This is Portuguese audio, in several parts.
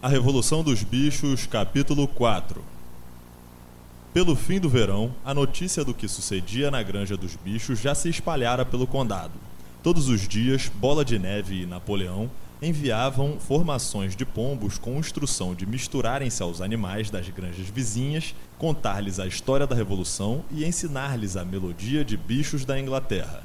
A Revolução dos Bichos, capítulo 4 Pelo fim do verão, a notícia do que sucedia na Granja dos Bichos já se espalhara pelo condado. Todos os dias, Bola de Neve e Napoleão enviavam formações de pombos com instrução de misturarem-se aos animais das granjas vizinhas, contar-lhes a história da Revolução e ensinar-lhes a melodia de bichos da Inglaterra.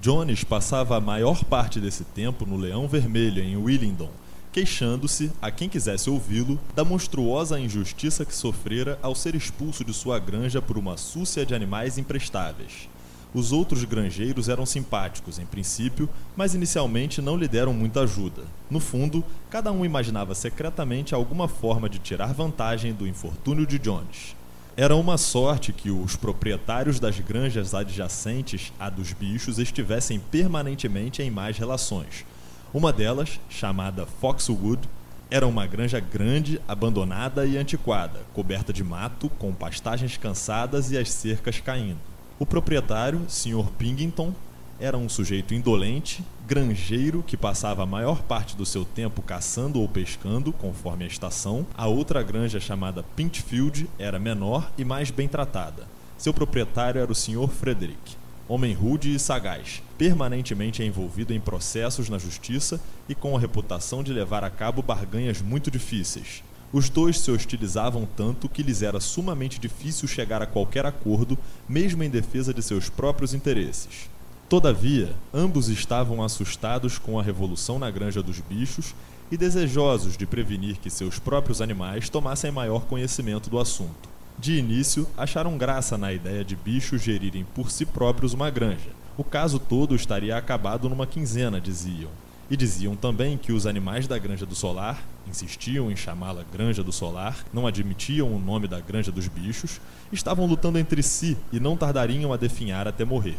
Jones passava a maior parte desse tempo no Leão Vermelho, em Willingdon, queixando-se, a quem quisesse ouvi-lo, da monstruosa injustiça que sofrera ao ser expulso de sua granja por uma súcia de animais imprestáveis. Os outros granjeiros eram simpáticos, em princípio, mas inicialmente não lhe deram muita ajuda. No fundo, cada um imaginava secretamente alguma forma de tirar vantagem do infortúnio de Jones. Era uma sorte que os proprietários das granjas adjacentes à dos bichos estivessem permanentemente em más relações, uma delas, chamada Foxwood, era uma granja grande, abandonada e antiquada, coberta de mato, com pastagens cansadas e as cercas caindo. O proprietário, Sr. Pingington, era um sujeito indolente, granjeiro que passava a maior parte do seu tempo caçando ou pescando, conforme a estação. A outra granja, chamada Pintfield, era menor e mais bem tratada. Seu proprietário era o Sr. Frederick homem rude e sagaz, permanentemente envolvido em processos na justiça e com a reputação de levar a cabo barganhas muito difíceis. Os dois se hostilizavam tanto que lhes era sumamente difícil chegar a qualquer acordo, mesmo em defesa de seus próprios interesses. Todavia, ambos estavam assustados com a revolução na Granja dos Bichos e desejosos de prevenir que seus próprios animais tomassem maior conhecimento do assunto. De início, acharam graça na ideia de bichos gerirem por si próprios uma granja. O caso todo estaria acabado numa quinzena, diziam. E diziam também que os animais da Granja do Solar, insistiam em chamá-la Granja do Solar, não admitiam o nome da Granja dos Bichos, estavam lutando entre si e não tardariam a definhar até morrer.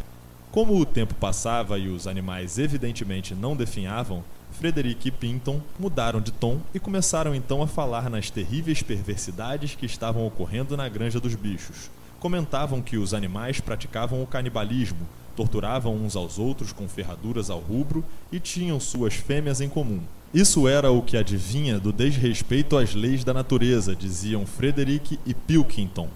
Como o tempo passava e os animais evidentemente não definhavam, Frederick e Pinton mudaram de tom e começaram então a falar nas terríveis perversidades que estavam ocorrendo na Granja dos Bichos. Comentavam que os animais praticavam o canibalismo, torturavam uns aos outros com ferraduras ao rubro e tinham suas fêmeas em comum. Isso era o que adivinha do desrespeito às leis da natureza, diziam Frederick e Pilkington.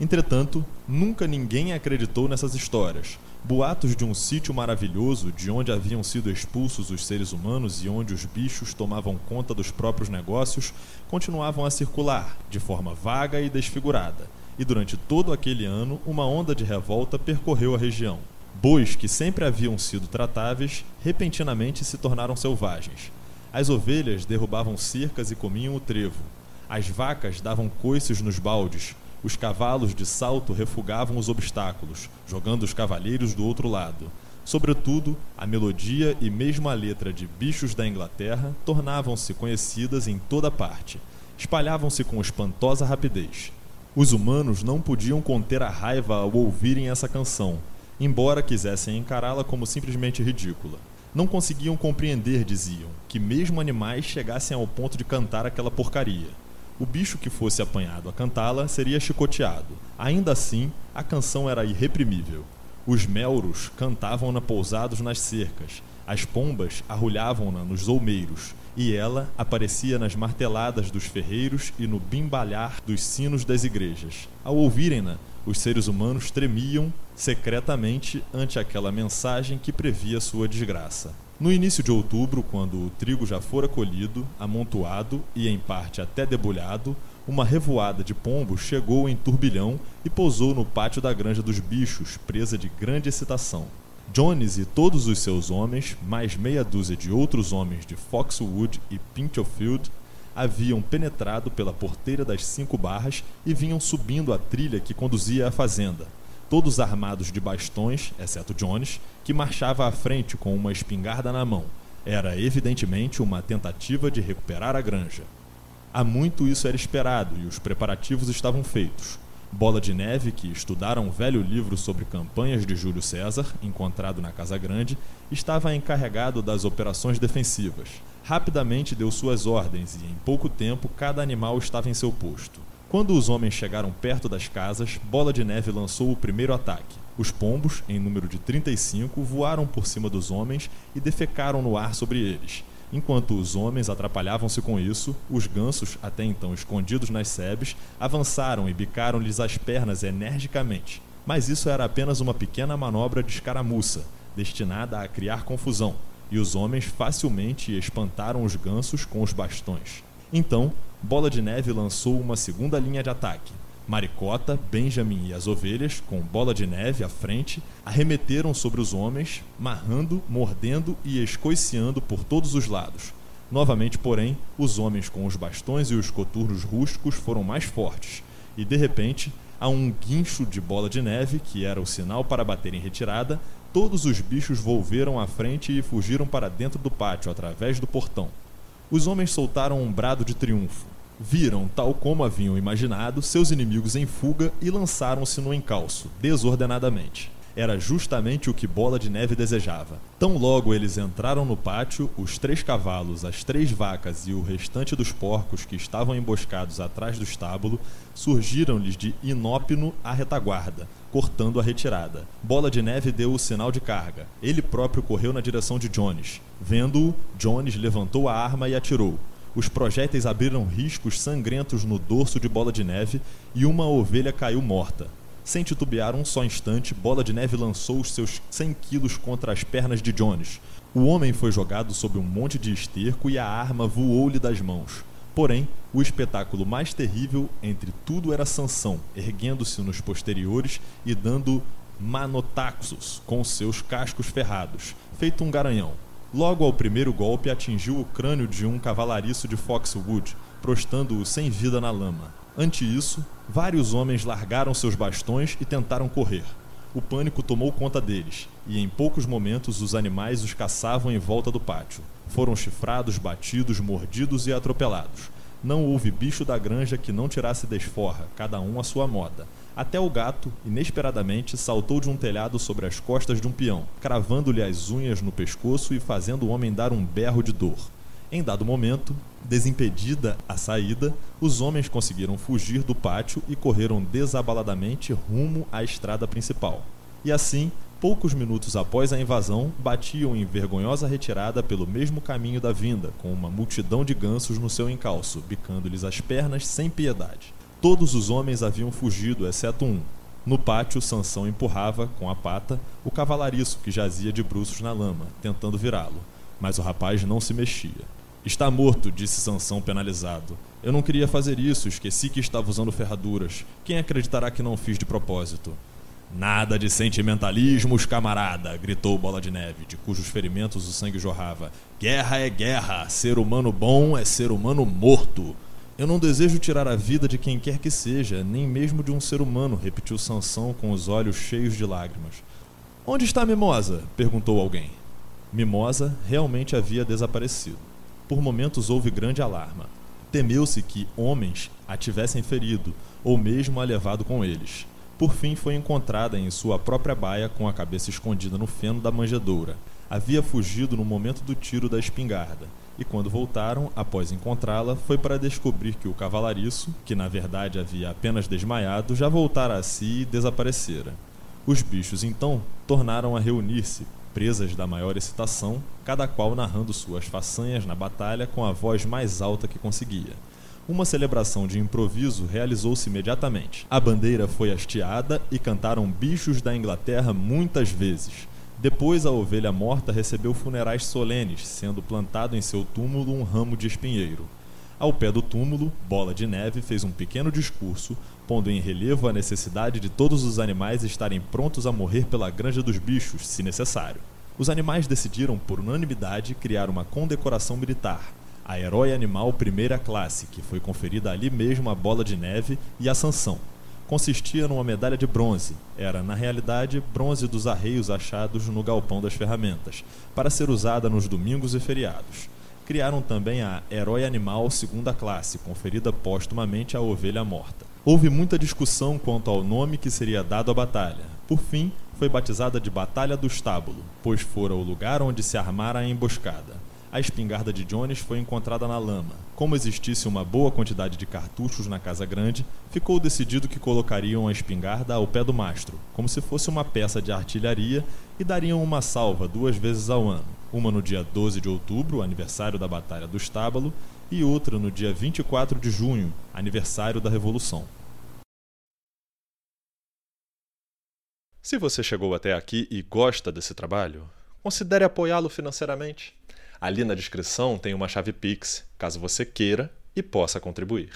Entretanto, nunca ninguém acreditou nessas histórias. Boatos de um sítio maravilhoso de onde haviam sido expulsos os seres humanos e onde os bichos tomavam conta dos próprios negócios continuavam a circular, de forma vaga e desfigurada, e durante todo aquele ano uma onda de revolta percorreu a região. Bois que sempre haviam sido tratáveis repentinamente se tornaram selvagens. As ovelhas derrubavam cercas e comiam o trevo. As vacas davam coices nos baldes, os cavalos de salto refugavam os obstáculos, jogando os cavalheiros do outro lado. Sobretudo, a melodia e mesmo a letra de Bichos da Inglaterra tornavam-se conhecidas em toda parte. Espalhavam-se com espantosa rapidez. Os humanos não podiam conter a raiva ao ouvirem essa canção, embora quisessem encará-la como simplesmente ridícula. Não conseguiam compreender, diziam, que mesmo animais chegassem ao ponto de cantar aquela porcaria. O bicho que fosse apanhado a cantá-la seria chicoteado. Ainda assim, a canção era irreprimível. Os melros cantavam-na pousados nas cercas, as pombas arrulhavam-na nos olmeiros, e ela aparecia nas marteladas dos ferreiros e no bimbalhar dos sinos das igrejas. Ao ouvirem-na, os seres humanos tremiam secretamente ante aquela mensagem que previa sua desgraça. No início de outubro, quando o trigo já fora colhido, amontoado e em parte até debulhado, uma revoada de pombos chegou em turbilhão e pousou no pátio da Granja dos Bichos, presa de grande excitação. Jones e todos os seus homens, mais meia dúzia de outros homens de Foxwood e Pinchofield, haviam penetrado pela porteira das cinco barras e vinham subindo a trilha que conduzia à fazenda todos armados de bastões, exceto Jones, que marchava à frente com uma espingarda na mão. Era evidentemente uma tentativa de recuperar a granja. Há muito isso era esperado e os preparativos estavam feitos. Bola de Neve, que estudara um velho livro sobre campanhas de Júlio César, encontrado na Casa Grande, estava encarregado das operações defensivas. Rapidamente deu suas ordens e, em pouco tempo, cada animal estava em seu posto. Quando os homens chegaram perto das casas, Bola de Neve lançou o primeiro ataque. Os pombos, em número de 35, voaram por cima dos homens e defecaram no ar sobre eles. Enquanto os homens atrapalhavam-se com isso, os gansos, até então escondidos nas sebes, avançaram e bicaram-lhes as pernas energicamente. Mas isso era apenas uma pequena manobra de escaramuça, destinada a criar confusão, e os homens facilmente espantaram os gansos com os bastões. Então, Bola de Neve lançou uma segunda linha de ataque, Maricota, Benjamin e as ovelhas, com bola de neve à frente, arremeteram sobre os homens, marrando, mordendo e escoiciando por todos os lados. Novamente, porém, os homens com os bastões e os coturnos rústicos foram mais fortes, e de repente, a um guincho de bola de neve, que era o sinal para bater em retirada, todos os bichos volveram à frente e fugiram para dentro do pátio através do portão. Os homens soltaram um brado de triunfo viram, tal como haviam imaginado, seus inimigos em fuga e lançaram-se no encalço, desordenadamente. Era justamente o que Bola de Neve desejava. Tão logo eles entraram no pátio, os três cavalos, as três vacas e o restante dos porcos que estavam emboscados atrás do estábulo surgiram-lhes de inópino à retaguarda, cortando a retirada. Bola de Neve deu o sinal de carga. Ele próprio correu na direção de Jones. Vendo-o, Jones levantou a arma e atirou. Os projéteis abriram riscos sangrentos no dorso de Bola de Neve e uma ovelha caiu morta. Sem titubear um só instante, Bola de Neve lançou os seus 100 quilos contra as pernas de Jones. O homem foi jogado sobre um monte de esterco e a arma voou-lhe das mãos. Porém, o espetáculo mais terrível entre tudo era Sansão, erguendo-se nos posteriores e dando manotaxos com seus cascos ferrados, feito um garanhão. Logo ao primeiro golpe atingiu o crânio de um cavalariço de Foxwood, prostando-o sem vida na lama. Ante isso, vários homens largaram seus bastões e tentaram correr. O pânico tomou conta deles, e em poucos momentos os animais os caçavam em volta do pátio. Foram chifrados, batidos, mordidos e atropelados. Não houve bicho da granja que não tirasse desforra, cada um à sua moda. Até o gato, inesperadamente, saltou de um telhado sobre as costas de um peão, cravando-lhe as unhas no pescoço e fazendo o homem dar um berro de dor. Em dado momento, desimpedida a saída, os homens conseguiram fugir do pátio e correram desabaladamente rumo à estrada principal. E assim, poucos minutos após a invasão, batiam em vergonhosa retirada pelo mesmo caminho da vinda, com uma multidão de gansos no seu encalço, bicando-lhes as pernas sem piedade. Todos os homens haviam fugido, exceto um. No pátio, Sansão empurrava, com a pata, o cavalariço que jazia de bruços na lama, tentando virá-lo. Mas o rapaz não se mexia. Está morto, disse Sansão penalizado. Eu não queria fazer isso, esqueci que estava usando ferraduras. Quem acreditará que não fiz de propósito? Nada de sentimentalismos, camarada, gritou Bola de Neve, de cujos ferimentos o sangue jorrava. Guerra é guerra, ser humano bom é ser humano morto. Eu não desejo tirar a vida de quem quer que seja, nem mesmo de um ser humano, repetiu Sansão com os olhos cheios de lágrimas. Onde está Mimosa? perguntou alguém. Mimosa realmente havia desaparecido. Por momentos houve grande alarma. Temeu-se que homens a tivessem ferido, ou mesmo a levado com eles. Por fim foi encontrada em sua própria baia com a cabeça escondida no feno da manjedoura. Havia fugido no momento do tiro da espingarda e quando voltaram, após encontrá-la, foi para descobrir que o cavalariço, que na verdade havia apenas desmaiado, já voltara a si e desaparecera. Os bichos então tornaram a reunir-se, presas da maior excitação, cada qual narrando suas façanhas na batalha com a voz mais alta que conseguia. Uma celebração de improviso realizou-se imediatamente. A bandeira foi hasteada e cantaram bichos da Inglaterra muitas vezes depois, a ovelha morta recebeu funerais solenes, sendo plantado em seu túmulo um ramo de espinheiro. Ao pé do túmulo, Bola de Neve fez um pequeno discurso, pondo em relevo a necessidade de todos os animais estarem prontos a morrer pela granja dos bichos, se necessário. Os animais decidiram, por unanimidade, criar uma condecoração militar, a Herói Animal Primeira Classe, que foi conferida ali mesmo a Bola de Neve e a Sansão, consistia numa medalha de bronze. Era, na realidade, bronze dos arreios achados no galpão das ferramentas, para ser usada nos domingos e feriados. Criaram também a Herói Animal Segunda Classe, conferida póstumamente à ovelha morta. Houve muita discussão quanto ao nome que seria dado à batalha. Por fim, foi batizada de Batalha do Estábulo, pois fora o lugar onde se armara a emboscada a espingarda de Jones foi encontrada na lama. Como existisse uma boa quantidade de cartuchos na casa grande, ficou decidido que colocariam a espingarda ao pé do mastro, como se fosse uma peça de artilharia, e dariam uma salva duas vezes ao ano. uma no dia 12 de outubro, aniversário da Batalha do Estábalo, e outra no dia 24 de junho, aniversário da Revolução. Se você chegou até aqui e gosta desse trabalho, considere apoiá-lo financeiramente. Ali na descrição tem uma chave Pix, caso você queira e possa contribuir.